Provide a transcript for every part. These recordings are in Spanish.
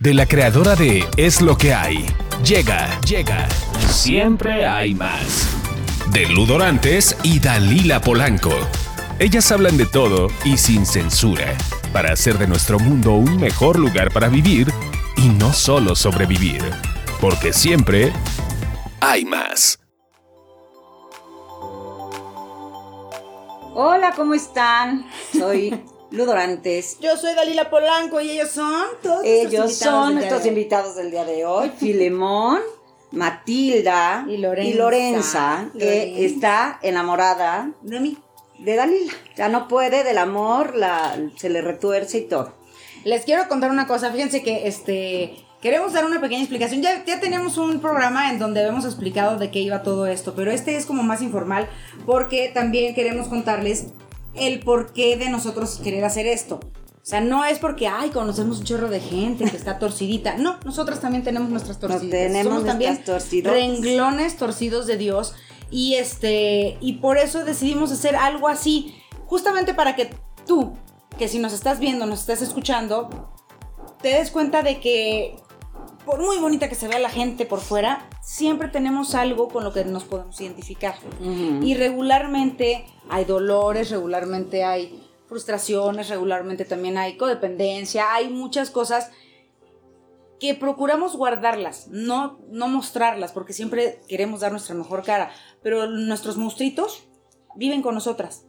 De la creadora de Es lo que hay. Llega, llega. Siempre hay más. De Ludorantes y Dalila Polanco. Ellas hablan de todo y sin censura, para hacer de nuestro mundo un mejor lugar para vivir y no solo sobrevivir. Porque siempre hay más. Hola, ¿cómo están? Soy Ludorantes. Yo soy Dalila Polanco y ellos son todos Ellos son nuestros invitados del día de hoy. Filemón, Matilda Y Lorenza. Lorenza, que Lorenza. está enamorada de mí. de Dalila. Ya no puede del amor, la, se le retuerce y todo. Les quiero contar una cosa. Fíjense que este queremos dar una pequeña explicación. Ya, ya tenemos un programa en donde hemos explicado de qué iba todo esto, pero este es como más informal porque también queremos contarles el porqué de nosotros querer hacer esto. O sea, no es porque, ay, conocemos un chorro de gente que está torcidita. No, nosotras también tenemos nuestras torcidas. tenemos Somos también renglones torcidos de Dios. Y este, y por eso decidimos hacer algo así, justamente para que tú, que si nos estás viendo, nos estás escuchando, te des cuenta de que por muy bonita que se vea la gente por fuera, siempre tenemos algo con lo que nos podemos identificar. Y regularmente hay dolores, regularmente hay frustraciones, regularmente también hay codependencia, hay muchas cosas que procuramos guardarlas, no, no mostrarlas, porque siempre queremos dar nuestra mejor cara, pero nuestros monstruitos viven con nosotras,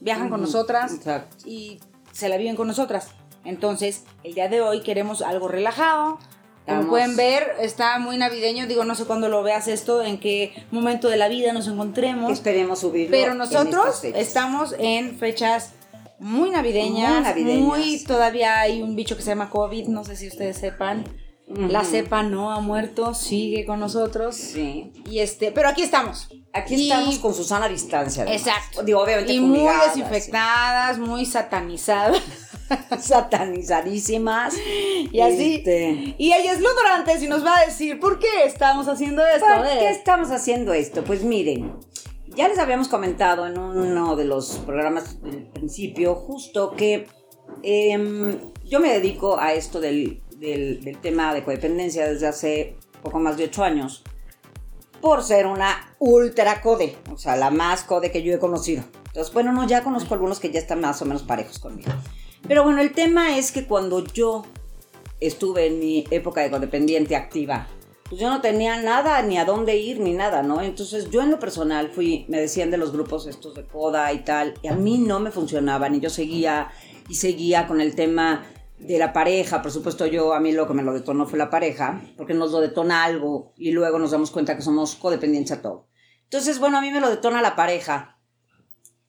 viajan con nosotras exacto. y se la viven con nosotras. Entonces, el día de hoy queremos algo relajado. Como Vamos. pueden ver, está muy navideño. Digo, no sé cuándo lo veas esto, en qué momento de la vida nos encontremos. Esperemos subirlo. Pero en nosotros fechas. estamos en fechas muy navideñas, Muy navideñas. muy- todavía hay un bicho que se llama COVID, no sé si ustedes sepan. La Ujú. cepa no ha muerto, sigue con nosotros. Sí. Y este, pero aquí estamos. Aquí Y- estamos con Susana a distancia. además. Exacto. Digo, obviamente Y muy desinfectadas, muy satanizadas. satanizadísimas. Y así. Este, Y ella es Ludorantes y nos va a decir por qué estamos haciendo esto. ¿Por ¿eh? qué estamos haciendo esto? Pues miren, ya les habíamos comentado en uno de los programas del principio, justo que em, yo me dedico a esto del, del- del tema de codependencia desde hace poco más de ocho años, por ser una ultra code, o sea, la más code que yo he conocido. Entonces, bueno, no, ya conozco algunos que ya están más o menos parejos conmigo. Pero bueno, el tema es que cuando yo estuve en mi época de codependiente activa, pues yo no tenía nada, ni a dónde ir, ni nada, ¿no? Entonces yo en lo personal fui, me decían de los grupos estos de coda y tal, y a mí no me funcionaban, y yo seguía y seguía con el tema de la pareja, por supuesto yo, a mí lo que me lo detonó fue la pareja, porque nos lo detona algo, y luego nos damos cuenta que somos codependientes a todo. Entonces, bueno, a mí me lo detona la pareja,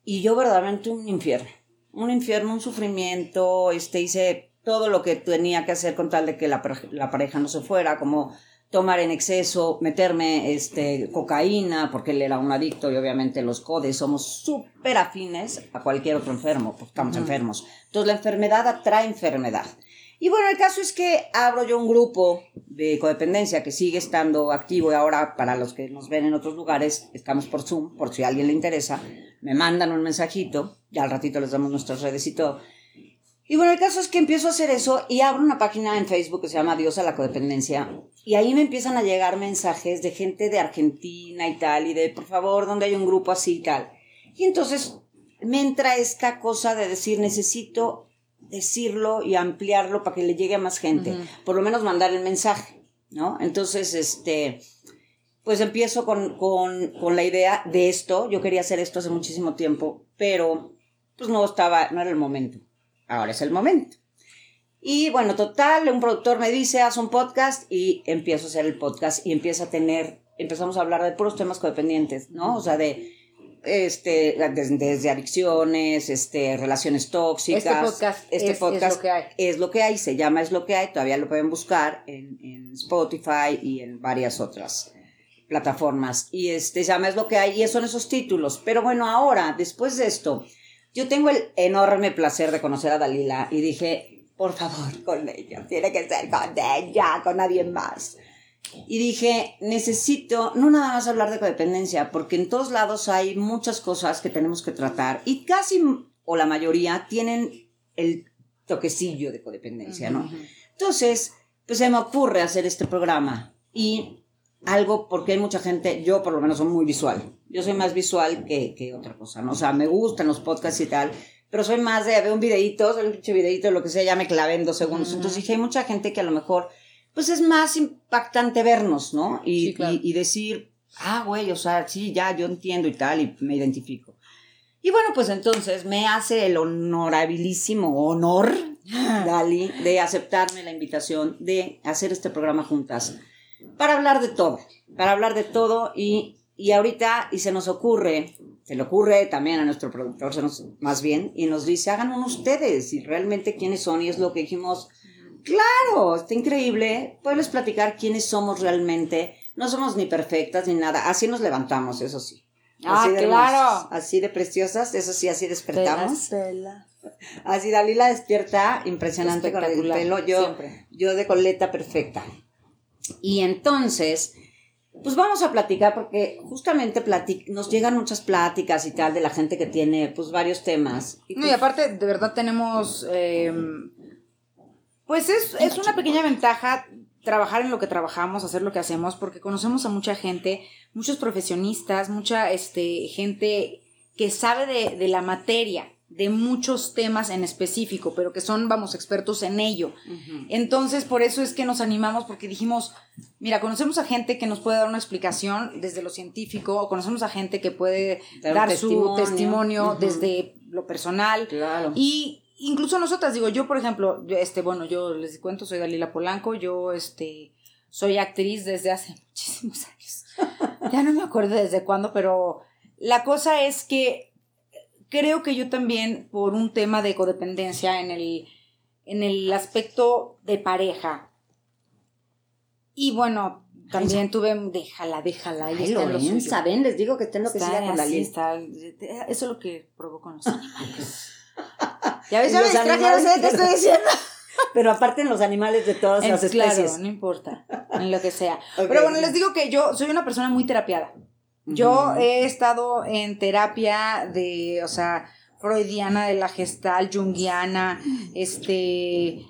y yo verdaderamente un infierno, un infierno, un sufrimiento, este, hice todo lo que tenía que hacer con tal de que la, la pareja no se fuera, como tomar en exceso, meterme este, cocaína, porque él era un adicto y obviamente los codes somos súper afines a cualquier otro enfermo, porque estamos enfermos. Entonces la enfermedad atrae enfermedad. Y bueno, el caso es que abro yo un grupo de codependencia que sigue estando activo y ahora para los que nos ven en otros lugares, estamos por Zoom, por si a alguien le interesa, me mandan un mensajito, ya al ratito les damos nuestras redes y todo. Y bueno, el caso es que empiezo a hacer eso y abro una página en Facebook que se llama Dios a la Codependencia. Y ahí me empiezan a llegar mensajes de gente de Argentina y tal, y de por favor, donde hay un grupo así y tal. Y entonces me entra esta cosa de decir, necesito decirlo y ampliarlo para que le llegue a más gente. Por lo menos mandar el mensaje, ¿no? Entonces, este, pues empiezo con, con, con la idea de esto. Yo quería hacer esto hace muchísimo tiempo, pero pues no estaba, no era el momento. Ahora es el momento. Y bueno, total, un productor me dice, haz un podcast y empiezo a hacer el podcast y empieza a tener, empezamos a hablar de puros temas codependientes, ¿no? O sea, de, este, desde, desde adicciones, este, relaciones tóxicas. Este podcast Este es- es podcast lo que hay. es lo que hay, se llama Es lo que hay, todavía lo pueden buscar en, en Spotify y en varias otras plataformas. Y este se llama Es lo que hay y son esos títulos. Pero bueno, ahora, después de esto, yo tengo el enorme placer de conocer a Dalila y dije, por favor, con ella, tiene que ser con ella, con nadie más. Y dije, necesito no nada más hablar de codependencia, porque en todos lados hay muchas cosas que tenemos que tratar y casi, o la mayoría, tienen el toquecillo de codependencia, ¿no? Entonces, pues se me ocurre hacer este programa. Y algo, porque hay mucha gente, yo por lo menos soy muy visual. Yo soy más visual que, que otra cosa, ¿no? O sea, me gustan los podcasts y tal, pero soy más de ver un videíto, un pinche videíto, lo que sea, ya me clavé en dos segundos. Entonces dije, hay mucha gente que a lo mejor, pues es más impactante vernos, ¿no? Y, Sí, claro. y, y decir, ah, güey, o sea, sí, ya, yo entiendo y tal, y me identifico. Y bueno, pues entonces me hace el honorabilísimo honor, Dali, de aceptarme la invitación de hacer este programa juntas para hablar de todo, para hablar de todo y, y ahorita, y se nos ocurre, se le ocurre también a nuestro productor, se nos, más bien, y nos dice, hagan uno ustedes y realmente quiénes son, y es lo que dijimos, claro, está increíble, puedes platicar quiénes somos realmente, no somos ni perfectas ni nada, así nos levantamos, eso sí. Ah, Así de claro. hermosas, así de preciosas, eso sí, así despertamos. Así Dalila despierta, impresionante con el pelo. Yo, siempre. yo de coleta perfecta. Y entonces, pues vamos a platicar porque justamente nos llegan muchas pláticas y tal de la gente que tiene pues varios temas. Y, No, pues, y aparte, de verdad tenemos. eh, pues es, es una pequeña ventaja trabajar en lo que trabajamos, hacer lo que hacemos, porque conocemos a mucha gente, muchos profesionistas, mucha este, gente que sabe de, de la materia, de muchos temas en específico, pero que son, vamos, expertos en ello. Entonces, por eso es que nos animamos, porque dijimos, mira, conocemos a gente que nos puede dar una explicación desde lo científico, o conocemos a gente que puede Dar su testimonio. desde lo personal. Claro. Y incluso nosotras, digo, yo, por ejemplo, este, bueno, yo les cuento, soy Dalila Polanco, yo, este, soy actriz desde hace muchísimos años. ya no me acuerdo desde cuándo, pero la cosa es que creo que yo también, por un tema de codependencia en el, en el aspecto de pareja, y bueno, también tuve, déjala, déjala, y Ay, está en lo Lorenza, ven, les digo que tengo que Está siga con Dalila. está, eso es lo que provoco en los animales. Ya ves, me distraje, no sé qué estoy diciendo. Pero aparte en los animales de todas las especies. Claro, no importa, en lo que sea. Pero bueno, les digo que yo soy una persona muy terapiada. Yo he estado en terapia de, o sea, freudiana, de la gestal, junguiana, este...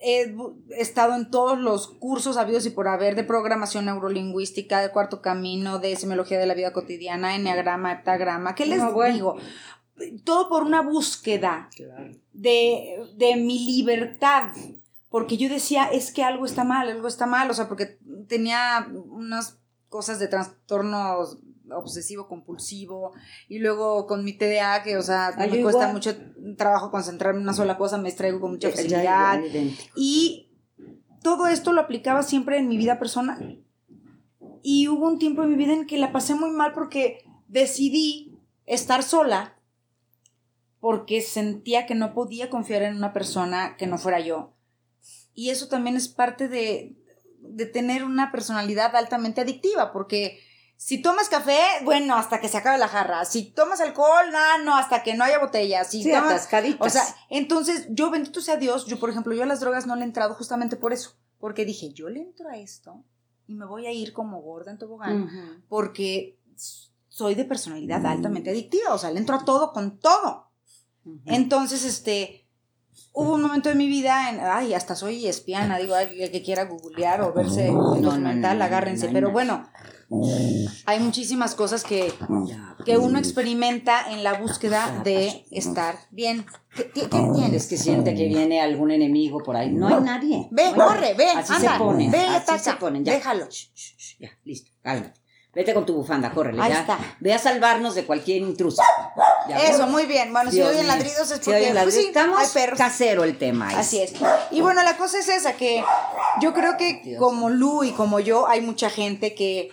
He estado en todos los cursos habidos y por haber de programación neurolingüística, de cuarto camino, de semiología de la vida cotidiana, enneagrama, heptagrama. ¿Qué les No, bueno. digo? Todo por una búsqueda Claro. de, de mi libertad. Porque yo decía, es que algo está mal, algo está mal. O sea, porque tenía unas cosas de trastorno obsesivo compulsivo y luego con mi TDA que o sea Ah, me cuesta igual. mucho trabajo concentrarme en una sola cosa me distraigo con mucha facilidad y todo esto lo aplicaba siempre en mi vida personal. Y hubo un tiempo en mi vida en que la pasé muy mal porque decidí estar sola porque sentía que no podía confiar en una persona que no fuera yo. Y eso también es parte de, de tener una personalidad altamente adictiva, porque si tomas café, bueno, hasta que se acabe la jarra. Si tomas alcohol, no, no, hasta que no haya botellas. Si Sí, tomas- atascaditas. o sea, entonces yo, bendito sea Dios, yo, por ejemplo, yo a las drogas no le he entrado justamente por eso. Porque dije, yo le entro a esto y me voy a ir como gorda en tobogán. Ujú. Porque soy de personalidad altamente adictiva. O sea, le entro a todo con todo. Entonces, este, hubo un momento de mi vida en, ay, hasta soy espiana, digo, ay, el que quiera googlear o verse no, documental, agárrense. Pero no. bueno, hay muchísimas cosas que, que uno experimenta en la búsqueda de estar bien. ¿Qué, qué- qué tienes? Es que siente que viene algún enemigo por ahí. No hay nadie. Ve, No hay corre, ve, Así anda, se ponen. ve, así se ponen. Ya. déjalo. Ya, listo. Cálmate. Vete con tu bufanda, córrele. Ahí ya. está. Ve a salvarnos de cualquier intruso. Ya, Eso, muy bien. Bueno, si Dios oyen mío. ladridos es Si porque oyen pues ladridos, sí, estamos hay perros. casero el tema. ahí. Así es. Y bueno, la cosa es esa, que yo creo que Dios. como Lu y como yo, hay mucha gente que,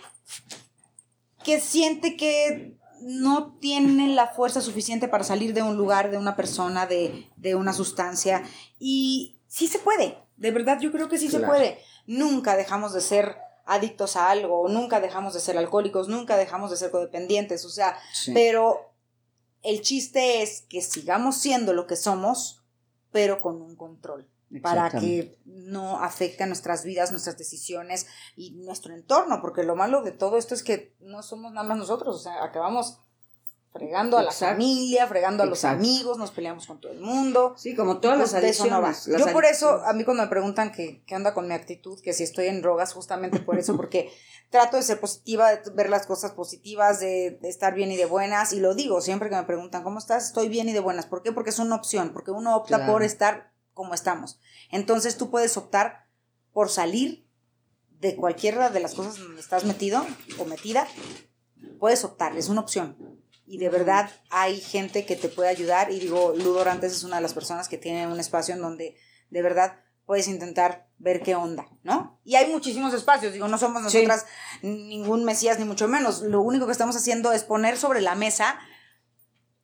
que siente que no tiene la fuerza suficiente para salir de un lugar, de una persona, de, de una sustancia. Y sí se puede, de verdad yo creo que sí se puede. Nunca dejamos de ser adictos a algo, nunca dejamos de ser alcohólicos, nunca dejamos de ser codependientes, o sea, Sí. pero el chiste es que sigamos siendo lo que somos, pero con un control para que no afecte a nuestras vidas, nuestras decisiones y nuestro entorno, porque lo malo de todo esto es que no somos nada más nosotros, o sea, acabamos fregando a la Exacto. familia, fregando a los Exacto. amigos, nos peleamos con todo el mundo. Sí, como todas las Pues eso no adicciones. las Yo por eso, adicciones. a mí cuando me preguntan que, qué onda con mi actitud, que si estoy en drogas, justamente por eso, porque trato de ser positiva, de ver las cosas positivas, de, de estar bien y de buenas, y lo digo siempre que me preguntan, ¿cómo estás? Estoy bien y de buenas. ¿Por qué? Porque es una opción, porque uno opta Claro. por estar como estamos. Entonces tú puedes optar por salir de cualquiera de las cosas donde estás metido o metida, puedes optar, es una opción. Y de verdad hay gente que te puede ayudar. Y digo, Ludo Orantes es una de las personas que tiene un espacio en donde de verdad puedes intentar ver qué onda, ¿no? Y hay muchísimos espacios, digo, no somos Sí. nosotras ningún mesías ni mucho menos. Lo único que estamos haciendo es poner sobre la mesa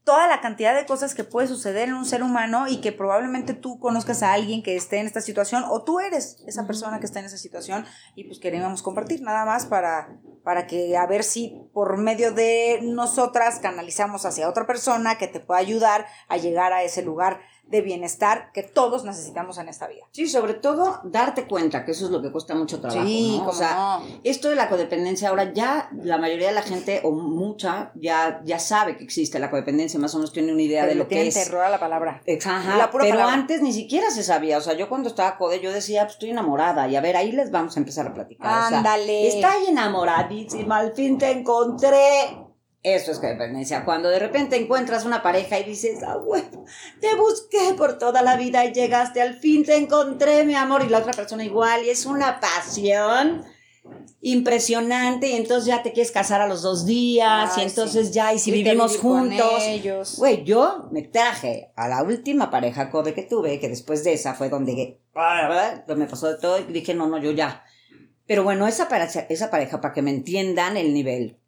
toda la cantidad de cosas que puede suceder en un ser humano y que probablemente tú conozcas a alguien que esté en esta situación o tú eres esa persona que está en esa situación y pues queríamos compartir nada más para, para que a ver si por medio de nosotras canalizamos hacia otra persona que te pueda ayudar a llegar a ese lugar de bienestar que todos necesitamos en esta vida. Sí, sobre todo darte cuenta que eso es lo que cuesta mucho trabajo. Sí, ¿no? O sea, no. esto de la codependencia ahora ya la mayoría de la gente o mucha ya, ya sabe que existe la codependencia, más o menos tiene una idea de lo que es. terror a la palabra. Ajá, La pura pero palabra. antes ni siquiera se sabía, o sea, yo cuando estaba code yo decía, pues estoy enamorada y a ver, ahí les vamos a empezar a platicar. o sea, Ándale. Estoy enamoradísima, al fin te encontré. Eso es codependencia. Cuando de repente encuentras una pareja y dices, ah, bueno, te busqué por toda la vida y llegaste, al fin te encontré, mi amor, y la otra persona igual, y es una pasión impresionante, y entonces ya te quieres casar a los dos días, y entonces ya, y si a vivimos juntos. ellos. Güey, yo me traje a la última pareja code que tuve, que después de esa fue donde me pasó de todo y dije, no, no, yo ya. Pero bueno, esa pareja, esa pareja, para que me entiendan el nivel.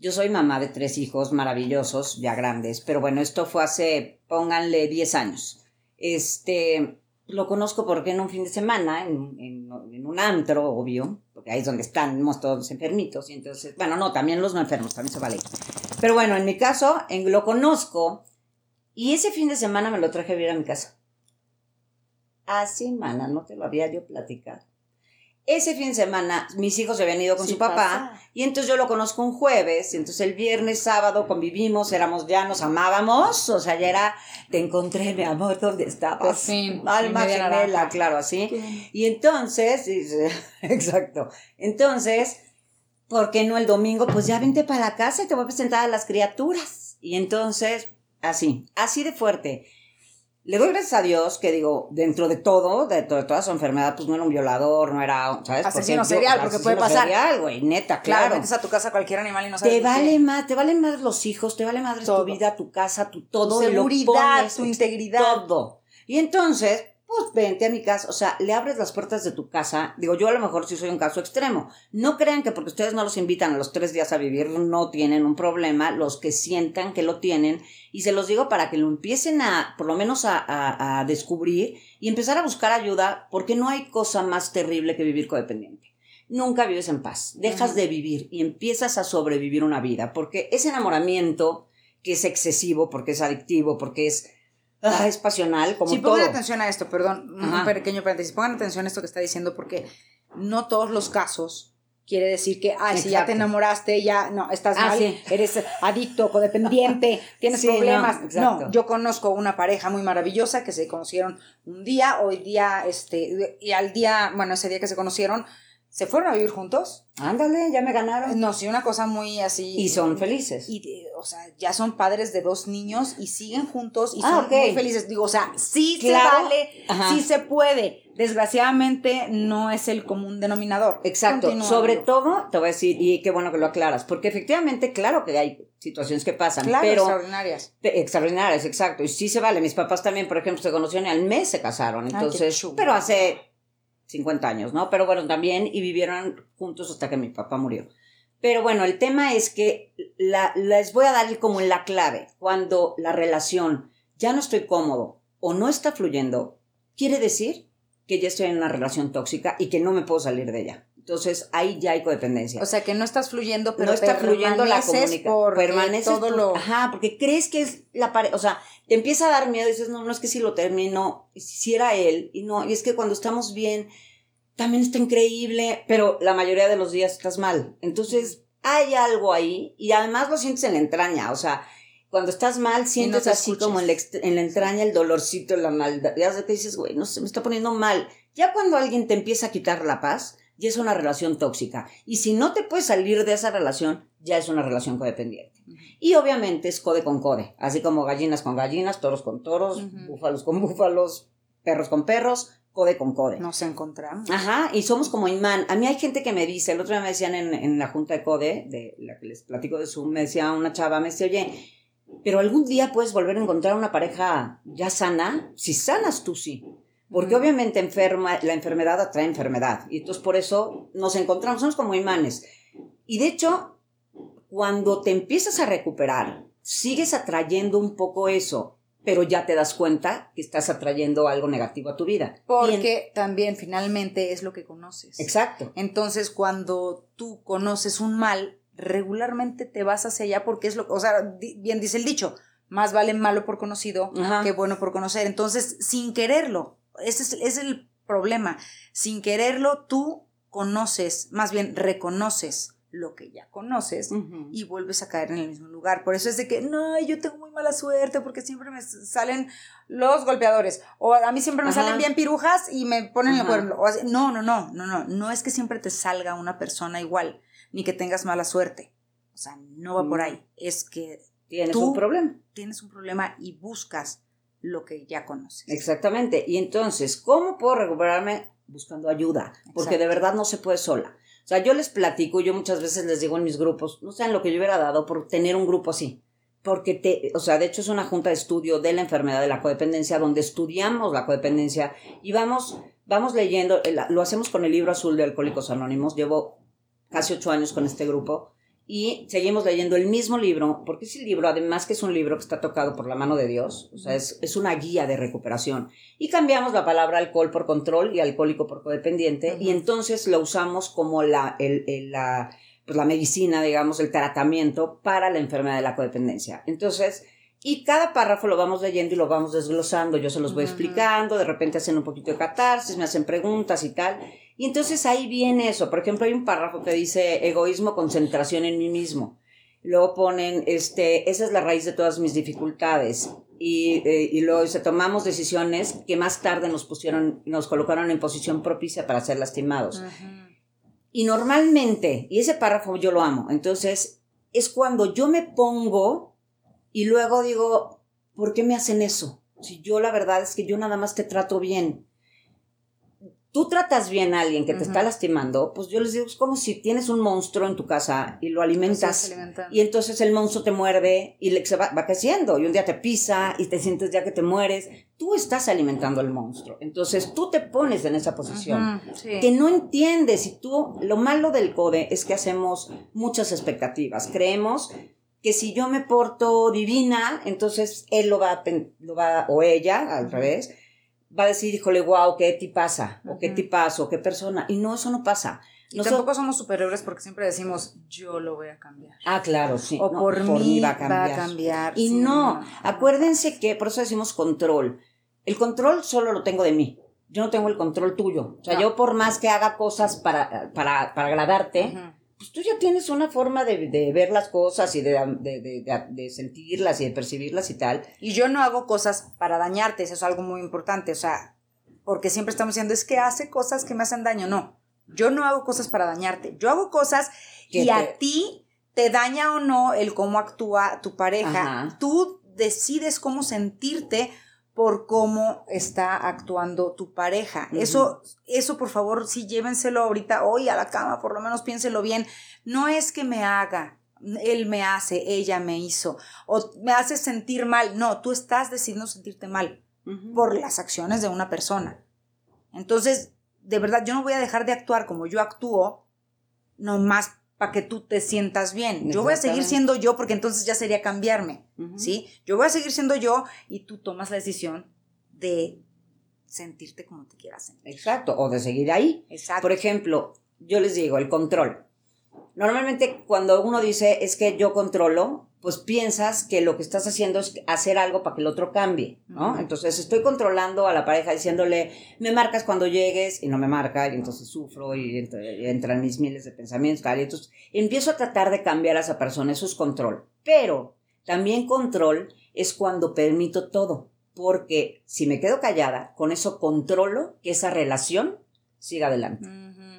Yo soy mamá de tres hijos maravillosos, ya grandes, pero bueno, esto fue hace, pónganle 10 años. Este, lo conozco porque en un fin de semana, en, un antro, obvio, porque ahí es donde estamos todos enfermitos, y entonces, bueno, no, también los no enfermos, también se vale. Pero bueno, en mi caso, en, lo conozco, y ese fin de semana me lo traje a vivir a mi casa. Así, mana, no te lo había yo platicado. Ese fin de semana, mis hijos se habían ido con Sí su papá, pasa. y entonces yo lo conozco un jueves, y entonces el viernes, sábado convivimos, éramos, ya nos amábamos, o sea, ya era, te encontré, mi amor, ¿dónde estabas? Por fin, Alma gemela, claro, así. Y entonces, exacto, entonces, ¿por qué no el domingo? Pues ya vente para la casa y te voy a presentar a las criaturas. Y entonces, así, así de fuerte. Le doy gracias a Dios que digo, dentro de todo, de, to- de toda su enfermedad, pues no era un violador, no era, ¿sabes? Asesino Porque yo- serial, porque puede pasar. serial, güey, neta, Claro, claro. metes a tu casa cualquier animal y no sabes Te qué. vale más, te valen más los hijos, te vale más tu vida, tu casa, tu todo. Tu seguridad, pones, tu integridad. Todo. Y entonces, pues vente a mi casa, o sea, le abres las puertas de tu casa. Digo, yo a lo mejor sí soy un caso extremo. No crean que porque ustedes no los invitan a los tres días a vivir, no tienen un problema. Los que sientan que lo tienen, y se los digo para que lo empiecen a, por lo menos a, a- a descubrir y empezar a buscar ayuda, porque no hay cosa más terrible que vivir codependiente. Nunca vives en paz, dejas de vivir y empiezas a sobrevivir una vida, porque ese enamoramiento que es excesivo, porque es adictivo, porque es, ah, es pasional, como Sí, todo. pongan atención a esto, perdón, un pequeño paréntesis. Pongan atención a esto que está diciendo porque no todos los casos quiere decir que, ay, si ya te enamoraste, ya, no, estás Ah, mal, sí. eres adicto, codependiente, tienes Sí, no, problemas. No, exacto. yo conozco una pareja muy maravillosa que se conocieron un día, hoy día, este, y al día, bueno, ese día que se conocieron, se fueron a vivir juntos. Ándale, ya me ganaron. No, sí, una cosa muy así. Y son felices. Y, de- o sea, ya son padres de dos niños y siguen juntos y Ah, son muy felices. Digo, o sea, sí Claro. se vale, Ajá. sí se puede. Desgraciadamente no es el común denominador. Exacto, Continúa, sobre amigo. todo, te voy a decir, y qué bueno que lo aclaras, porque efectivamente, claro que hay situaciones que pasan, Claro, pero extraordinarias. Extraordinarias, exacto. Y sí se vale. Mis papás también, por ejemplo, se conocieron y al mes se casaron. Entonces, pero hace 50 años, ¿no? Pero bueno, también y vivieron juntos hasta que mi papá murió. Pero bueno, el tema es que la, les voy a dar como la clave. Cuando la relación ya no estoy cómodo o no está fluyendo, quiere decir que ya estoy en una relación tóxica y que no me puedo salir de ella. Entonces, ahí ya hay codependencia O sea, que no estás fluyendo, pero no está fluyendo la comunicación. Permaneces todo por- lo... Ajá, porque crees que es la pareja. O sea, te empieza a dar miedo y dices, no, no es que si lo termino, si era él. Y no, y es que cuando estamos bien, también está increíble, pero la mayoría de los días estás mal. Entonces, hay algo ahí y además lo sientes en la entraña. O sea, Cuando estás mal, sientes te así como en la, en la entraña el dolorcito, la maldad. Ya que dices, güey, no se me está poniendo mal. Ya cuando alguien te empieza a quitar la paz, ya es una relación tóxica. Y si no te puedes salir de esa relación, ya es una relación codependiente. Y obviamente es code con code, así como gallinas con gallinas, toros con toros, búfalos con búfalos, perros con perros, code con code. Nos encontramos. Ajá, y somos como imán. A mí hay gente que me dice, el otro día me decían en, en la junta de CODE, de la que les platico de Zoom, me decía una chava, me decía, oye, pero algún día puedes volver a encontrar una pareja ya sana. Si sanas tú sí. Porque obviamente enferma, la enfermedad atrae enfermedad. Y entonces por eso nos encontramos, somos como imanes. Y de hecho, cuando te empiezas a recuperar, sigues atrayendo un poco eso, pero ya te das cuenta que estás atrayendo algo negativo a tu vida. En- Porque también finalmente es lo que conoces. Exacto. Entonces, cuando tú conoces un mal, regularmente te vas hacia allá porque es lo, o sea, bien dice el dicho, más vale malo por conocido Ajá. que bueno por conocer. Entonces, sin quererlo, ese es, es el problema. Sin quererlo, tú conoces, más bien reconoces lo que ya conoces y vuelves a caer en el mismo lugar. Por eso es de que, no, yo tengo muy mala suerte porque siempre me salen los golpeadores. O a mí siempre me Ajá. salen bien pirujas y me ponen el Ajá. cuerno. O así. No, no, no, no, no. No es que siempre te salga una persona igual, ni que tengas mala suerte. O sea, no va por Mm. ahí. Es que Tienes tú- un problema. tienes un problema y buscas lo que ya conoces. Exactamente. Y entonces, ¿cómo puedo recuperarme? Buscando ayuda. Porque Exacto. de verdad no se puede sola. O sea, yo les platico, yo muchas veces les digo en mis grupos, no saben lo que yo hubiera dado por tener un grupo así. Porque te, o sea, de hecho es una junta de estudio de la enfermedad de la codependencia, donde estudiamos la codependencia y vamos, vamos leyendo, el- lo hacemos con el libro azul de Alcohólicos Anónimos, llevo casi ocho años con este grupo y seguimos leyendo el mismo libro, porque ese libro, además que es un libro que está tocado por la mano de Dios, o sea, es, es una guía de recuperación. Y cambiamos la palabra alcohol por control y alcohólico por codependiente, Ujú. y entonces lo usamos como la, el, el- la, pues la medicina, digamos, el tratamiento para la enfermedad de la codependencia. Entonces, y cada párrafo lo vamos leyendo y lo vamos desglosando, yo se los voy explicando, de repente hacen un poquito de catarsis, me hacen preguntas y tal. Y entonces ahí viene eso. Por ejemplo, hay un párrafo que dice egoísmo, concentración en mí mismo. Luego ponen, este, esa es la raíz de todas mis dificultades. Y, eh, y luego dice, tomamos decisiones que más tarde nos pusieron, nos colocaron en posición propicia para ser lastimados. Y normalmente, y ese párrafo yo lo amo, entonces es cuando yo me pongo y luego digo, ¿por qué me hacen eso? Si yo la verdad es que yo nada más te trato bien. Tú tratas bien a alguien que te está lastimando, pues yo les digo, es como si tienes un monstruo en tu casa y lo alimentas. Y entonces el monstruo te muerde y le, se va, va creciendo y un día te pisa y te sientes ya que te mueres. Tú estás alimentando al monstruo. Entonces tú te pones en esa posición sí. que no entiendes y tú lo malo del code es que hacemos muchas expectativas creemos que si yo me porto divina entonces él lo va lo va o ella al revés va a decir híjole wow qué tipaza o qué Ujú. tipazo o qué persona y no eso no pasa Nosotros- tampoco somos superiores porque siempre decimos, yo lo voy a cambiar. ah claro sí O no, por, mí va a cambiar. y sí, no, acuérdense que por eso decimos control. El control solo lo tengo de mí. Yo no tengo el control tuyo. O sea, No. yo por más que haga cosas para, para, para agradarte, Ujú. Pues tú ya tienes una forma de, de ver las cosas y de, de, de- sentirlas y de percibirlas y tal. Y yo no hago cosas para dañarte, eso es algo muy importante, o sea, porque siempre estamos diciendo, es que hace cosas que me hacen daño, no, yo no hago cosas para dañarte, yo hago cosas Que y te- a ti te daña o no el cómo actúa tu pareja, Ajá. tú decides cómo sentirte por cómo está actuando tu pareja. Eso, eso por favor, sí llévenselo ahorita hoy a la cama, por lo menos piénselo bien. No es que me haga, él me hace, ella me hizo, o me hace sentir mal. No, tú estás decidiendo sentirte mal por las acciones de una persona. Entonces, de verdad, yo no voy a dejar de actuar como yo actúo, nomás para que tú te sientas bien. Yo voy a seguir siendo yo porque entonces ya sería cambiarme. ¿sí? Yo voy a seguir siendo yo y tú tomas la decisión de sentirte como te quieras sentir. Exacto, o de seguir ahí. Exacto. Por ejemplo, yo les digo, el control. Normalmente cuando uno dice es que yo controlo, pues piensas que lo que estás haciendo es hacer algo para que el otro cambie, ¿no? Entonces estoy controlando a la pareja diciéndole, me marcas cuando llegues y no me marca y entonces sufro y, ent- y entran mis miles de pensamientos, tal, y entonces empiezo a tratar de cambiar a esa persona, eso es control. Pero También control es cuando permito todo, porque si me quedo callada, con eso controlo que esa relación siga adelante.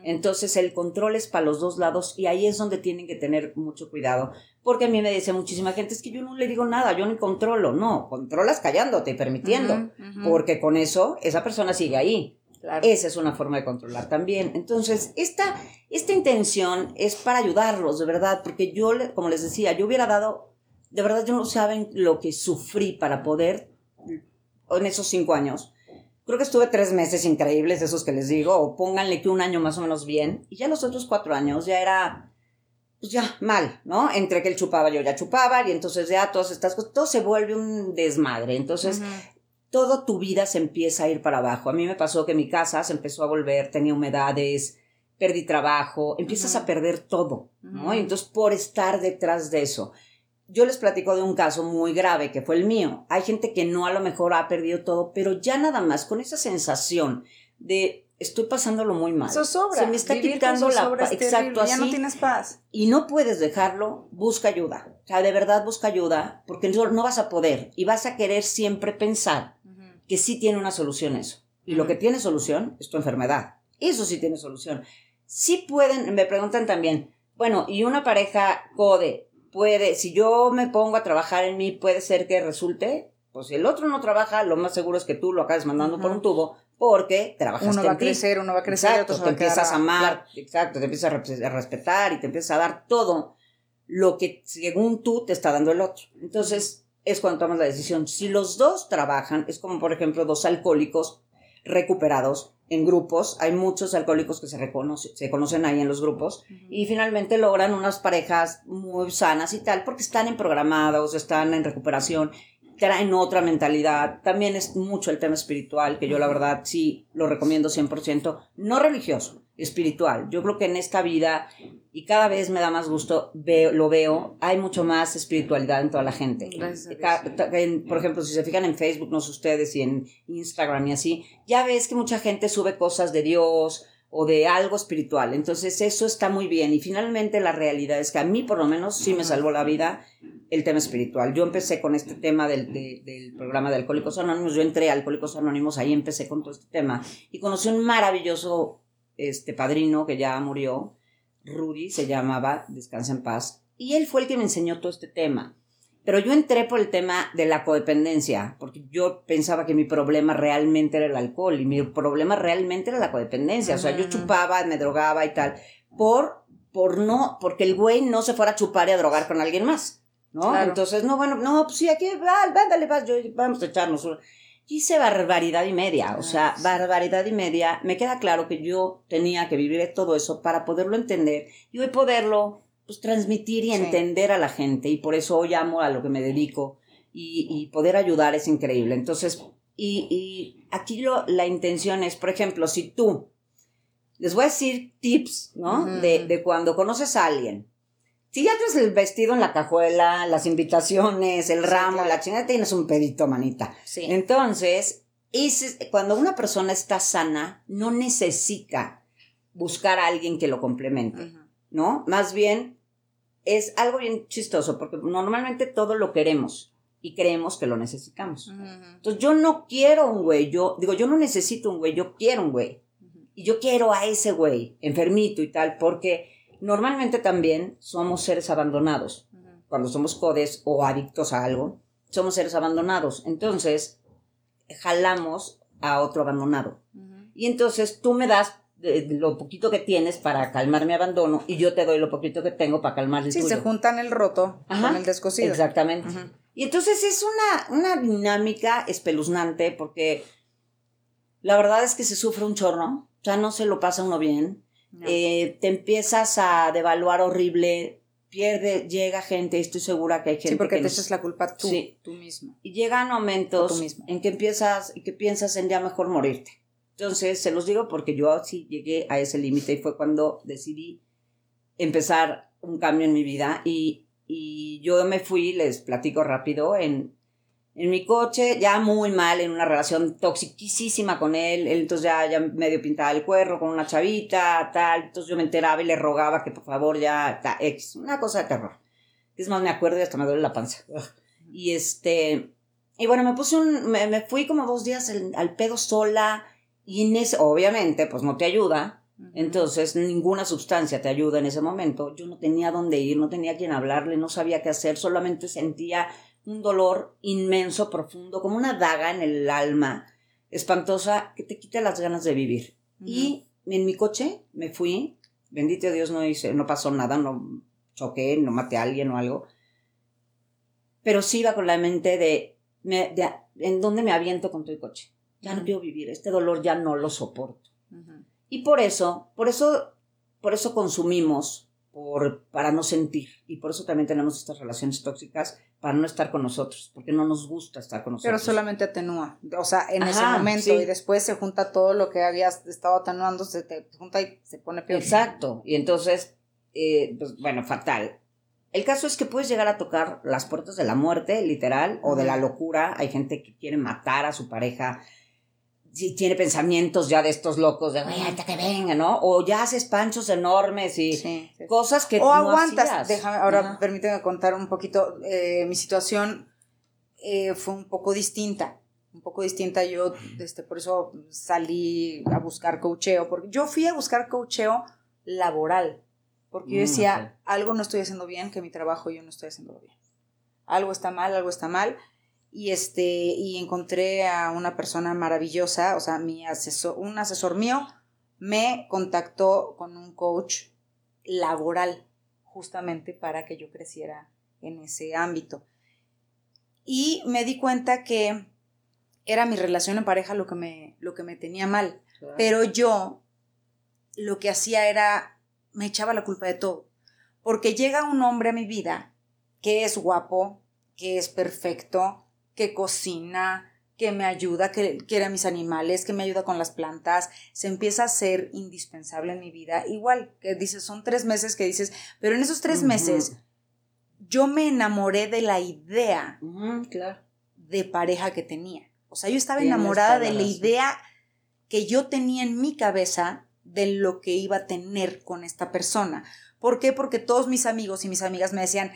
Entonces el control es para los dos lados y ahí es donde tienen que tener mucho cuidado. Porque a mí me dice muchísima gente, es que yo no le digo nada, yo ni controlo. No, controlas callándote y permitiendo. Porque con eso esa persona sigue ahí. Esa es una forma de controlar también. Entonces, esta, esta intención es para ayudarlos, de verdad, porque yo, como les decía, yo hubiera dado, de verdad, yo no saben lo que sufrí para poder, en esos cinco años, creo que estuve tres meses increíbles, esos que les digo, o pónganle que un año más o menos bien, y ya los otros cuatro años ya era, pues ya, mal, ¿no? Entre que él chupaba, yo ya chupaba, y entonces ya todas estas cosas, todo se vuelve un desmadre. Entonces, toda tu vida se empieza a ir para abajo. A mí me pasó que mi casa se empezó a volver, tenía humedades, perdí trabajo, empiezas a perder todo, ¿no? Y entonces por estar detrás de eso. Yo les platico de un caso muy grave que fue el mío. Hay gente que no a lo mejor ha perdido todo, pero ya nada más con esa sensación de estoy pasándolo muy mal. Eso sobra. Se me está quitando la paz. Exacto, así. Ya no tienes paz. Y no puedes dejarlo, busca ayuda. O sea, de verdad busca ayuda, porque no, no vas a poder y vas a querer siempre pensar que sí tiene una solución eso. Y lo que tiene solución es tu enfermedad. Eso sí tiene solución. Sí pueden, me preguntan también, bueno, y una pareja code puede, si yo me pongo a trabajar en mí, puede ser que resulte, pues si el otro no trabaja, lo más seguro es que tú lo acabes mandando por un tubo, porque trabajas Uno va a crecer, uno va a crecer, exacto, te empiezas a amar, exacto, te empiezas a respetar y te empiezas a dar todo lo que según tú te está dando el otro. Entonces, es cuando tomas la decisión. Si los dos trabajan, es como por ejemplo dos alcohólicos recuperados en grupos, hay muchos alcohólicos que se, reconoce, se conocen ahí en los grupos. Y finalmente logran unas parejas muy sanas y tal porque están en programados, están en recuperación, traen otra mentalidad. También es mucho el tema espiritual, que yo la verdad sí lo recomiendo 100%, no religioso, espiritual. Yo creo que en esta vida, y cada vez me da más gusto, veo, lo veo, hay mucho más espiritualidad en toda la gente. Por ejemplo, si se fijan en Facebook, no sé ustedes, y en Instagram y así, ya ves que mucha gente sube cosas de Dios o de algo espiritual. Entonces eso está muy bien. Y finalmente la realidad es que a mí por lo menos sí me salvó la vida el tema espiritual. Yo empecé con este tema del, del programa de Alcohólicos Anónimos. Yo entré a Alcohólicos Anónimos, ahí empecé con todo este tema. Y conocí un maravilloso este padrino que ya murió, Rudy se llamaba, descansa en paz, y él fue el que me enseñó todo este tema. Pero yo entré por el tema de la codependencia, porque yo pensaba que mi problema realmente era el alcohol y mi problema realmente era la codependencia. O sea, yo chupaba, me drogaba y tal, por, por no, porque el güey no se fuera a chupar y a drogar con alguien más. ¿No? Entonces, no, bueno, no, pues sí, aquí, va, vándale, vas, yo, vamos a echarnos hice barbaridad y media, o sea, barbaridad y media. Me queda claro que yo tenía que vivir todo eso para poderlo entender y hoy poderlo pues, transmitir y entender a la gente. Y por eso hoy amo a lo que me dedico y, poder ayudar es increíble. Entonces, y, aquí lo, la intención es, por ejemplo, si tú, les voy a decir tips, ¿no? de, de cuando conoces a alguien si ya traes el vestido en la cajuela, las invitaciones, el ramo, la chingada, tienes un pedito, manita. Sí. Entonces, cuando una persona está sana, no necesita buscar a alguien que lo complemente, ¿no? Más bien, es algo bien chistoso, porque normalmente todo lo queremos y creemos que lo necesitamos. Entonces, yo no quiero un güey, yo digo, yo no necesito un güey, yo quiero un güey. Y yo quiero a ese güey, enfermito y tal, porque Normalmente también somos seres abandonados. Cuando somos codes o adictos a algo, somos seres abandonados. Entonces, jalamos a otro abandonado. Y entonces tú me das lo poquito que tienes para calmar mi abandono y yo te doy lo poquito que tengo para calmar el sí, se juntan el roto con el descosido. Exactamente. Y entonces es una, una dinámica espeluznante porque la verdad es que se sufre un chorro, o sea, no se lo pasa uno bien. Eh, te empiezas a devaluar horrible, pierde, llega gente, estoy segura que hay gente sí, porque te echas la culpa tú, tú mismo. Y llegan momentos en que empiezas y que piensas en ya mejor morirte. Entonces, se los digo porque yo sí llegué a ese límite y fue cuando decidí empezar un cambio en mi vida y, y yo me fui, les platico rápido, en en mi coche, ya muy mal, en una relación toxiquísima con él, él entonces ya, ya medio pintaba el cuerno con una chavita, tal, entonces yo me enteraba y le rogaba que por favor ya, ta, ex, una cosa de terror. Es más, me acuerdo y hasta me duele la panza. Y este, y bueno, me puse un, me, me fui como dos días al, al pedo sola y en ese, obviamente, pues no te ayuda. Entonces, ninguna sustancia te ayuda en ese momento. Yo no tenía dónde ir, no tenía quien hablarle, no sabía qué hacer, solamente sentía un dolor inmenso, profundo, como una daga en el alma, espantosa, que te quita las ganas de vivir. Y en mi coche me fui, bendito Dios, no hice, no pasó nada, no choqué, no maté a alguien o algo. Pero sí iba con la mente de, me- de en dónde me aviento con tu coche. Ya no quiero vivir, este dolor ya no lo soporto. Y por eso, por eso, por eso consumimos, por, para no sentir. Y por eso también tenemos estas relaciones tóxicas, para no estar con nosotros, porque no nos gusta estar con Pero nosotros. solamente atenúa. O sea, en ese Ajá, momento. sí. Y después se junta todo lo que habías estado atenuando, se te junta y se pone peor. Exacto. Y entonces, eh, pues, bueno, fatal. El caso es que puedes llegar a tocar las puertas de la muerte, literal, o de la locura. Hay gente que quiere matar a su pareja. Si tiene pensamientos ya de estos locos, de, "Ay, ahorita que venga, ¿no? O ya haces panchos enormes y Sí, sí. cosas que O no aguantas. hacías. Déjame, ahora Ajá. permíteme contar un poquito. eh, mi situación eh, fue un poco distinta. Un poco distinta. Yo, este, por eso salí a buscar coacheo. Porque yo fui a buscar coacheo laboral. Porque yo Mm, decía, algo no estoy haciendo bien, que mi trabajo yo no estoy haciéndolo bien. Algo está mal, algo está mal. Y este, y encontré a una persona maravillosa, o sea, mi asesor, un asesor mío me contactó con un coach laboral, justamente para que yo creciera en ese ámbito. Y me di cuenta que era mi relación en pareja lo que me, lo que me tenía mal. Pero yo lo que hacía era, me echaba la culpa de todo. Porque llega un hombre a mi vida que es guapo, que es perfecto, que cocina, que me ayuda, que quiere a mis animales, que me ayuda con las plantas, se empieza a ser indispensable en mi vida. Igual que dices, son tres meses que dices, pero en esos tres meses yo me enamoré de la idea claro. de pareja que tenía. O sea, yo estaba Tienes enamorada de la idea que yo tenía en mi cabeza de lo que iba a tener con esta persona. ¿Por qué? Porque todos mis amigos y mis amigas me decían,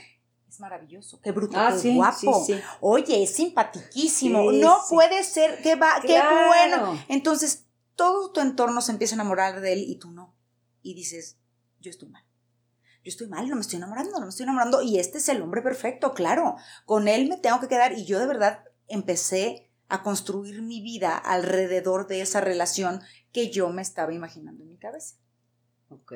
es maravilloso, qué bruto, Ah, qué sí, guapo. sí, sí. Oye, es simpatiquísimo. No puede ser, qué va, qué Claro. bueno. Entonces, todo tu entorno se empieza a enamorar de él y tú no. Y dices, yo estoy mal. Yo estoy mal, no me estoy enamorando, no me estoy enamorando. Y este es el hombre perfecto, claro. Con él me tengo que quedar. Y yo de verdad empecé a construir mi vida alrededor de esa relación que yo me estaba imaginando en mi cabeza. Ok.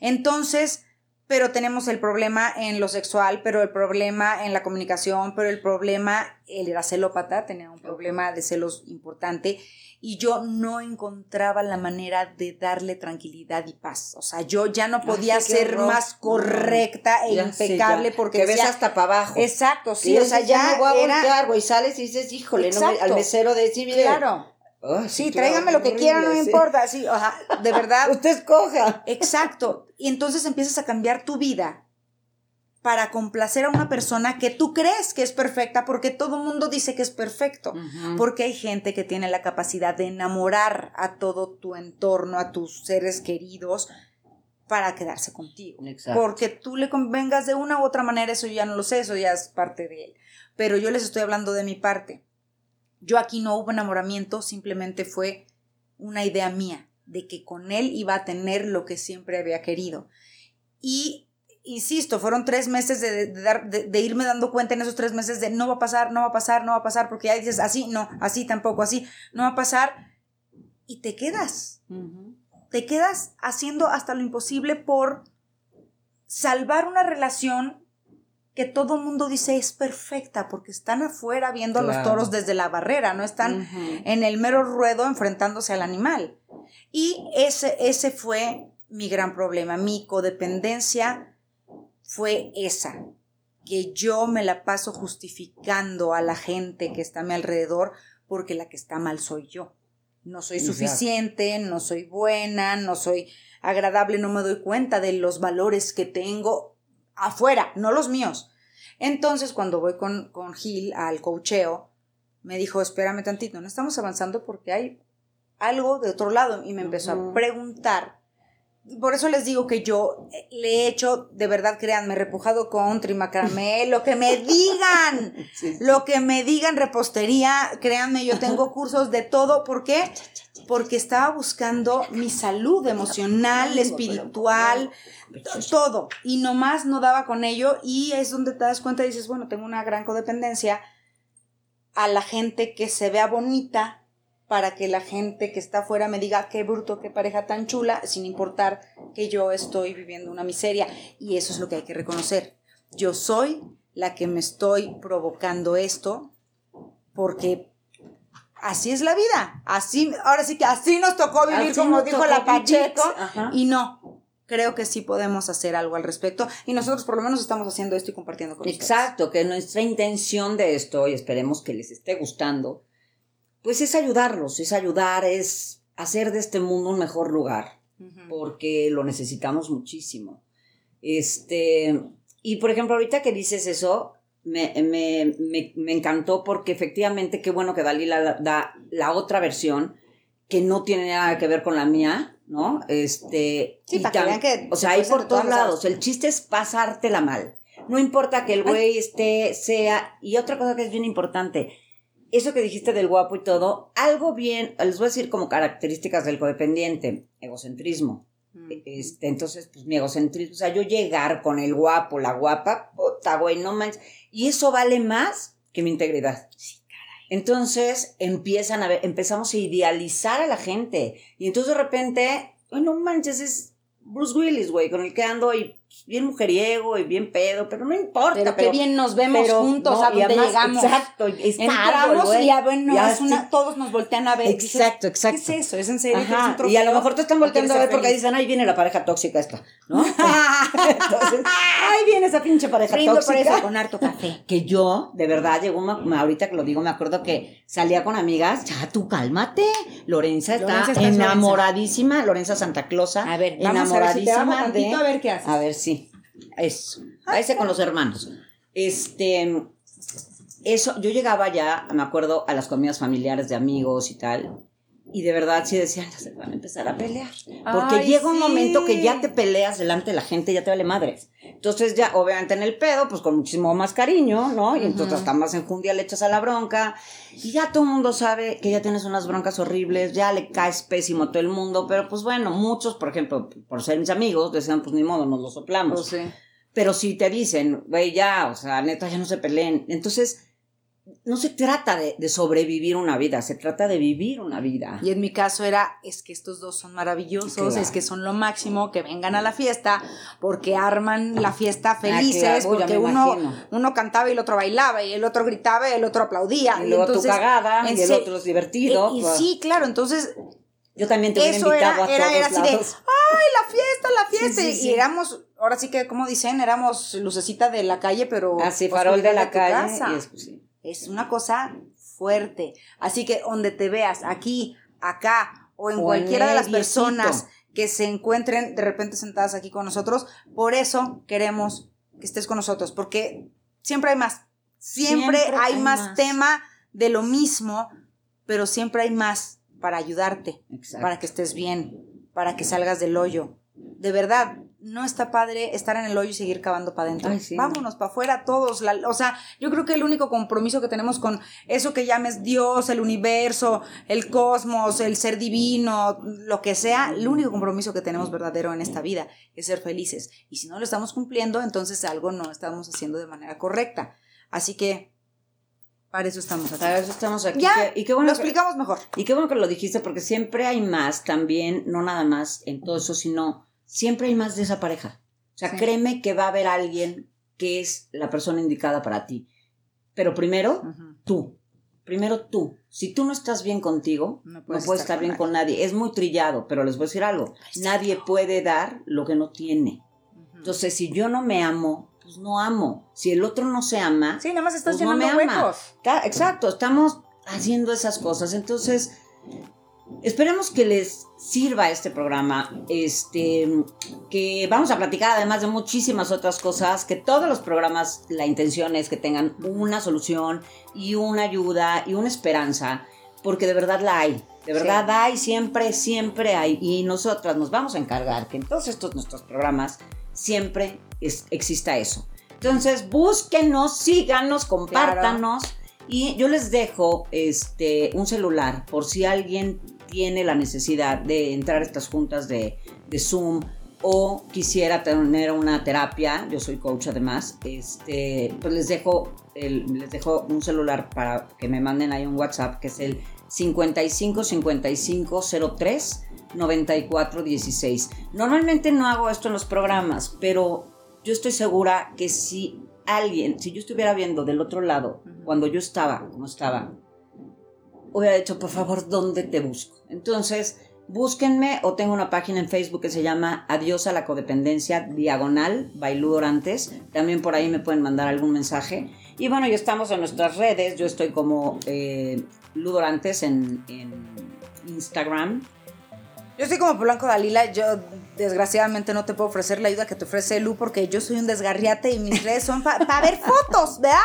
Entonces, pero tenemos el problema en lo sexual, pero el problema en la comunicación, pero el problema, él era celópata, tenía un problema de celos importante y yo no encontraba la manera de darle tranquilidad y paz. O sea, yo ya no podía Ay, ser horror. más correcta e Ya impecable porque que ves hasta para abajo. Exacto, sí, o sea, ya me voy a era voltear, güey, sales y dices, híjole, no me- al mesero de mire. claro. Sí, tráigame lo que quiera, no me sí. importa, sí, o sea, de verdad. Usted escoja. Exacto. Y entonces empiezas a cambiar tu vida para complacer a una persona que tú crees que es perfecta porque todo el mundo dice que es perfecto. Porque hay gente que tiene la capacidad de enamorar a todo tu entorno, a tus seres queridos, para quedarse contigo. Exacto. Porque tú le convengas de una u otra manera, eso ya no lo sé, eso ya es parte de él. Pero yo les estoy hablando de mi parte. Yo aquí no hubo enamoramiento, simplemente fue una idea mía de que con él iba a tener lo que siempre había querido. Y, insisto, fueron tres meses de, de dar, de, de irme dando cuenta en esos tres meses de no va a pasar, no va a pasar, no va a pasar, porque ya dices así, no, así tampoco, así, no va a pasar. Y te quedas te quedas haciendo hasta lo imposible por salvar una relación que todo el mundo dice es perfecta, porque están afuera viendo a los toros desde la barrera, no están en el mero ruedo enfrentándose al animal. Y ese, ese fue mi gran problema, mi codependencia fue esa, que yo me la paso justificando a la gente que está a mi alrededor porque la que está mal soy yo. No soy Exacto. suficiente, no soy buena, no soy agradable, no me doy cuenta de los valores que tengo afuera, no los míos. Entonces, cuando voy con, con Gil al cocheo, me dijo, espérame tantito, no estamos avanzando porque hay algo de otro lado. Y me empezó a preguntar por eso les digo que yo eh, le he hecho, de verdad, créanme, repujado country, macramé, lo que me digan, lo que me digan, repostería, créanme, yo tengo cursos de todo. ¿Por qué? Porque estaba buscando mi salud emocional, espiritual, todo. Y nomás no daba con ello. Y es donde te das cuenta y dices, bueno, tengo una gran codependencia a la gente que se vea bonita para que la gente que está afuera me diga qué bruto, qué pareja tan chula, sin importar que yo estoy viviendo una miseria. Y eso es lo que hay que reconocer. Yo soy la que me estoy provocando esto porque así es la vida. Así, ahora sí que así nos tocó vivir, como dijo la Pacheco. Y no, creo que sí podemos hacer algo al respecto. Y nosotros por lo menos estamos haciendo esto y compartiendo con Exacto, que nuestra intención de esto, y esperemos que les esté gustando, pues es ayudarlos, es ayudar, es hacer de este mundo un mejor lugar, porque lo necesitamos muchísimo. Este, y por ejemplo, ahorita que dices eso, me, me, me, encantó porque efectivamente qué bueno que Dalila da la otra versión que no tiene nada que ver con la mía, ¿no? Este, sí, para que que o sea, hay por todos lados. El chiste es pasártela mal. No importa que el güey esté, sea, y otra cosa que es bien importante, eso que dijiste del guapo y todo, algo bien, les voy a decir como características del codependiente, egocentrismo. Mm. Este, entonces, pues mi egocentrismo, o sea, yo llegar con el guapo, la guapa, puta, güey, no manches. Y eso vale más que mi integridad. Sí, caray. Entonces, empiezan a ver, empezamos a idealizar a la gente. Y entonces de repente, no manches, es Bruce Willis, güey, con el que ando y bien mujeriego y bien pedo, pero no importa. Pero, qué bien nos vemos juntos, a donde llegamos. Exacto, Entramos y ya, bueno, es una, todos nos voltean a ver. Exacto, exacto. ¿Qué es eso? ¿Es en serio? y a lo mejor te están volteando a ver porque dicen, ahí viene la pareja tóxica esta, ¿no? Entonces, ahí viene esa pinche pareja tóxica. por eso con harto café. Que yo, de verdad, llegó, ahorita que lo digo, me acuerdo que salía con amigas, ya tú cálmate, Lorenza está, enamoradísima, Lorenza. Santa Clausa, a ver, enamoradísima a ver, a ver qué haces. A ver, sí. Eso. ese con los hermanos. Este. Eso, yo llegaba ya, me acuerdo, a las comidas familiares de amigos y tal. Y de verdad sí decían, se van a empezar a pelear. Porque llega un momento que ya te peleas delante de la gente ya te vale madres. Entonces ya, obviamente en el pedo, pues con muchísimo más cariño, ¿no? Y entonces hasta más enjundia le echas a la bronca. Y ya todo el mundo sabe que ya tienes unas broncas horribles, ya le caes pésimo a todo el mundo. Pero pues bueno, muchos, por ejemplo, por ser mis amigos, decían, pues ni modo, nos lo soplamos. Pues pero si te dicen, güey, ya, o sea, neta, ya no se peleen. Entonces no se trata de, sobrevivir una vida, se trata de vivir una vida. Y en mi caso era, es que estos dos son maravillosos, es que son lo máximo, que vengan a la fiesta, porque arman la fiesta ah, felices, porque uno, uno cantaba y el otro bailaba, y el otro gritaba y el otro aplaudía. Y luego tu cagada, y el otro es divertido. Y, sí, claro, entonces... Yo también te hubiera invitado a todos era así de, ¡ay, la fiesta, la fiesta! y éramos, ahora sí que, como dicen, éramos lucecita de la calle, pero... Así, pues, farol de la calle. Y es una cosa fuerte. Así que donde te veas, aquí, acá, o en cualquiera de las personas que se encuentren de repente sentadas aquí con nosotros, por eso queremos que estés con nosotros, porque siempre hay más. Siempre, hay, más, tema de lo mismo, pero siempre hay más para ayudarte, para que estés bien, para que salgas del hoyo. De verdad, no está padre estar en el hoyo y seguir cavando para adentro. Vámonos para afuera todos. o sea, yo creo que el único compromiso que tenemos con eso que llames Dios, el universo, el cosmos, el ser divino, lo que sea, el único compromiso que tenemos verdadero en esta vida es ser felices. Y si no lo estamos cumpliendo, entonces algo no estamos haciendo de manera correcta. Así que para eso estamos aquí. Para eso estamos aquí. Ya, y qué bueno lo explicamos mejor. Y qué bueno que lo dijiste, porque siempre hay más también, no nada más en todo eso, sino siempre hay más de esa pareja. O sea, créeme que va a haber alguien que es la persona indicada para ti. Pero primero, tú. Primero tú. Si tú no estás bien contigo, no puedes, estar, bien con nadie. Es muy trillado, pero les voy a decir algo. Nadie puede dar lo que no tiene. Entonces, si yo no me amo, pues no amo. Si el otro no se ama, sí, nada más estás pues no me ama. Exacto, estamos haciendo esas cosas. Entonces, Esperemos que les sirva este programa, este, que vamos a platicar además de muchísimas otras cosas, que todos los programas, la intención es que tengan una solución y una ayuda y una esperanza, porque de verdad la hay. De verdad hay, siempre, siempre hay. Y nosotras nos vamos a encargar que en todos estos nuestros programas siempre exista eso. Entonces, búsquenos, síganos, compártanos. Y yo les dejo este, un celular por si alguien tiene la necesidad de entrar a estas juntas de, de Zoom o quisiera tener una terapia, yo soy coach además, este, pues les dejo, les dejo un celular para que me manden ahí un WhatsApp que es el 55 55 03 94 16. Normalmente no hago esto en los programas, pero yo estoy segura que si alguien, si yo estuviera viendo del otro lado, cuando yo estaba, como estaba, hubiera dicho, por favor, ¿dónde te busco? Entonces, búsquenme o tengo una página en Facebook que se llama Adiós a la codependencia diagonal Bailudorantes. También por ahí me pueden mandar algún mensaje. Y bueno, ya estamos en nuestras redes. Yo estoy como eh, Ludorantes en, en Instagram. Yo estoy como Polanco Dalila. Yo desgraciadamente no te puedo ofrecer la ayuda que te ofrece Lu porque yo soy un desgarriate y mis redes son para ver fotos, ¿verdad?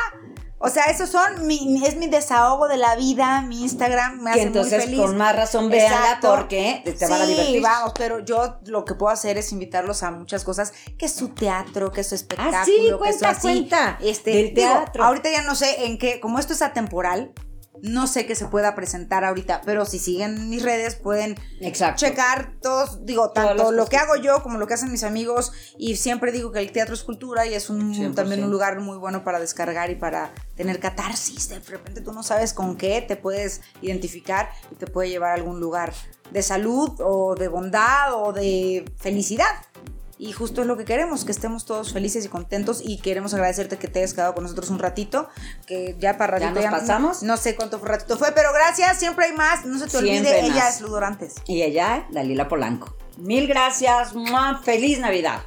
O sea, esos son mi, es mi desahogo de la vida, mi Instagram me hace muy feliz. con más razón véanla porque te van a divertir. vamos, pero yo lo que puedo hacer es invitarlos a muchas cosas, que es su teatro, que es su espectáculo, ah, sí, cuenta, cuenta. Este, del teatro. ahorita ya no sé en qué, como esto es atemporal, no sé qué se pueda presentar ahorita, pero si siguen mis redes pueden checar todos, digo, tanto lo que hago yo como lo que hacen mis amigos. Y siempre digo que el teatro es cultura y es un, también un lugar muy bueno para descargar y para tener catarsis. De repente tú no sabes con qué te puedes identificar y te puede llevar a algún lugar de salud o de bondad o de felicidad. Y justo es lo que queremos, que estemos todos felices y contentos y queremos agradecerte que te hayas quedado con nosotros un ratito, que ya para ratito ya nos pasamos. No sé cuánto ratito fue, pero gracias, siempre hay más, no se te olvide, ella es Ludorantes. Y ella, Dalila Polanco. Mil gracias, feliz Navidad.